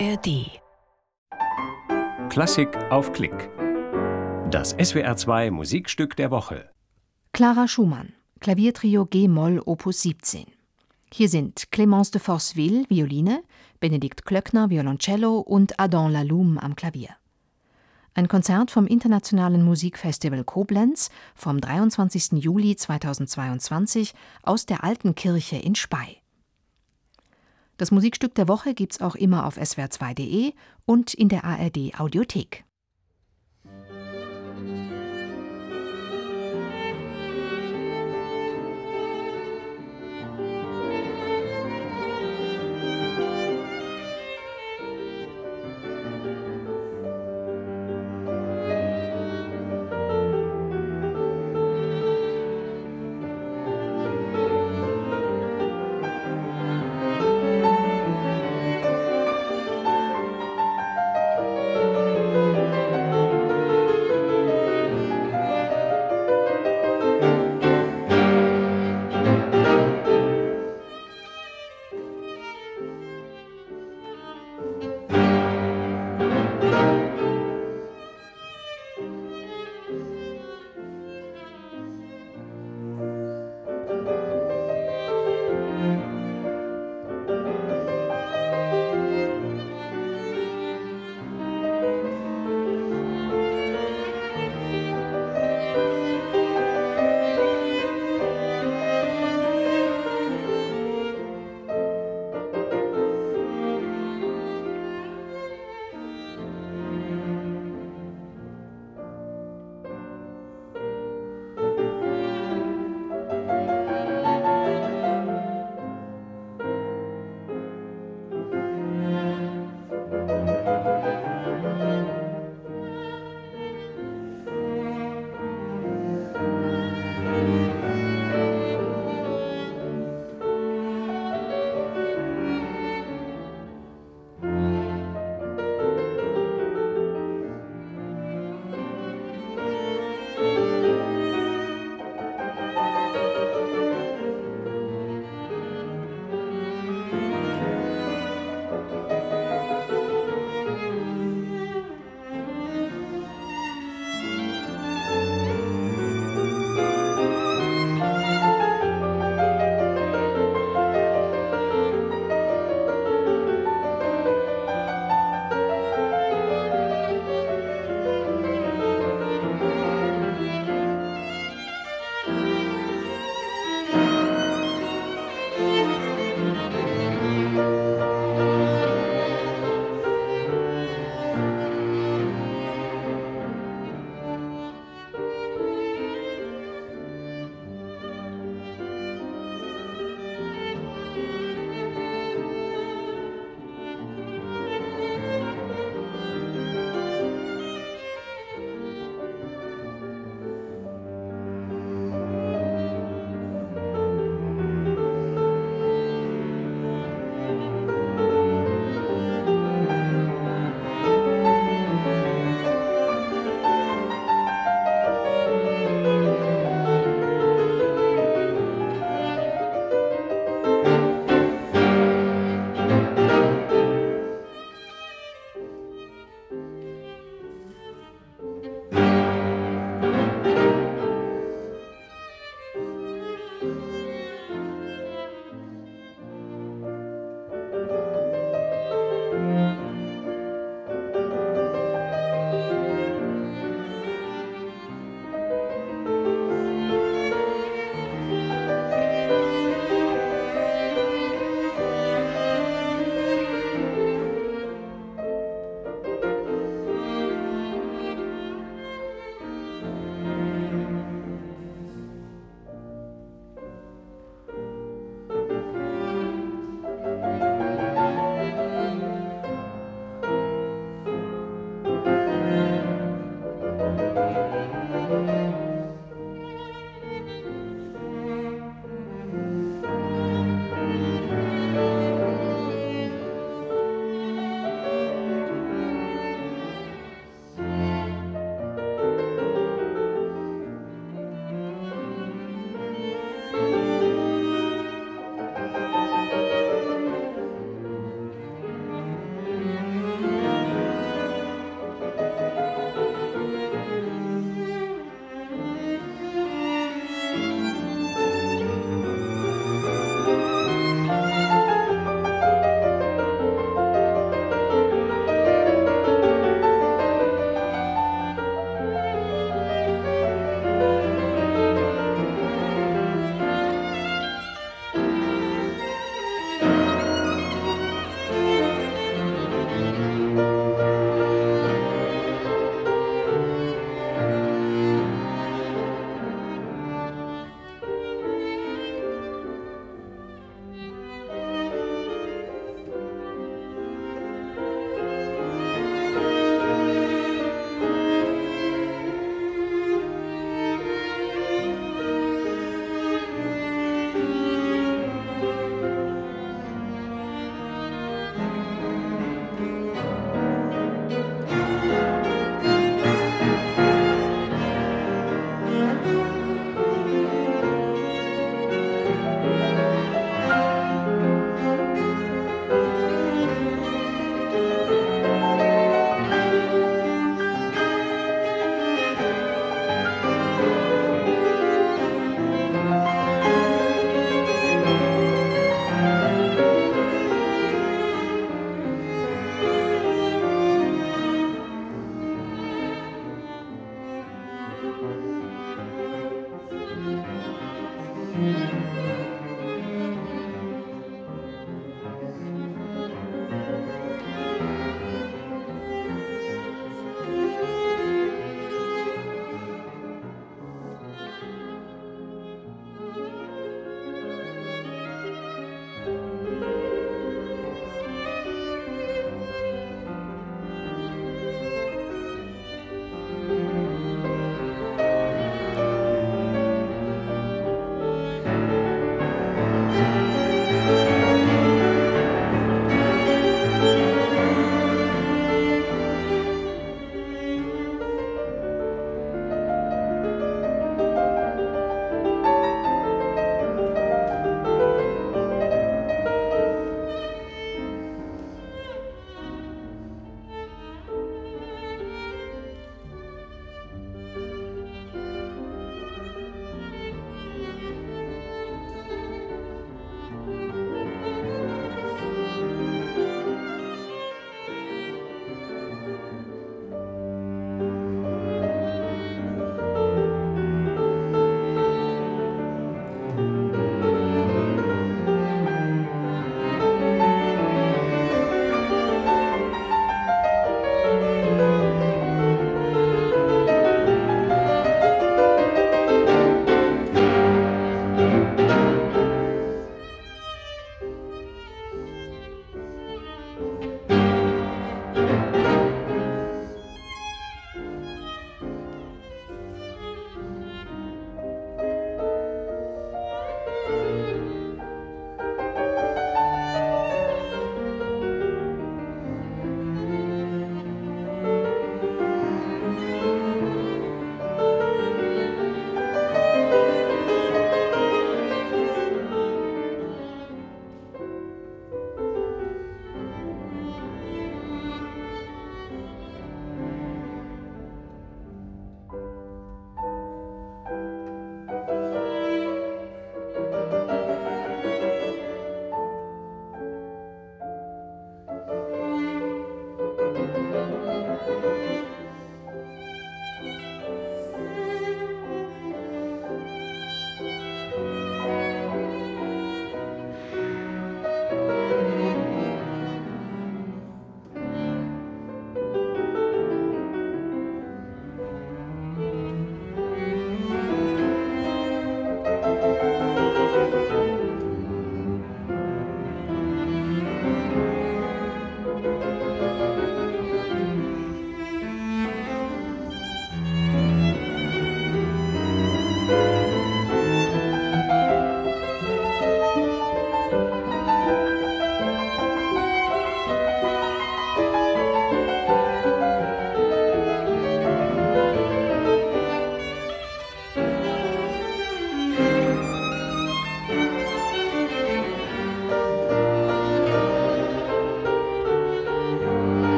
ARD. Klassik auf Klick. Das SWR2 Musikstück der Woche. Clara Schumann, Klaviertrio G-Moll Opus 17. Hier sind Clémence de Forceville, Violine, Benedikt Klöckner, Violoncello und Adam Laloum am Klavier. Ein Konzert vom Internationalen Musikfestival Koblenz vom 23. Juli 2022 aus der Alten Kirche in Spey. Das Musikstück der Woche gibt's auch immer auf swr2.de und in der ARD Audiothek.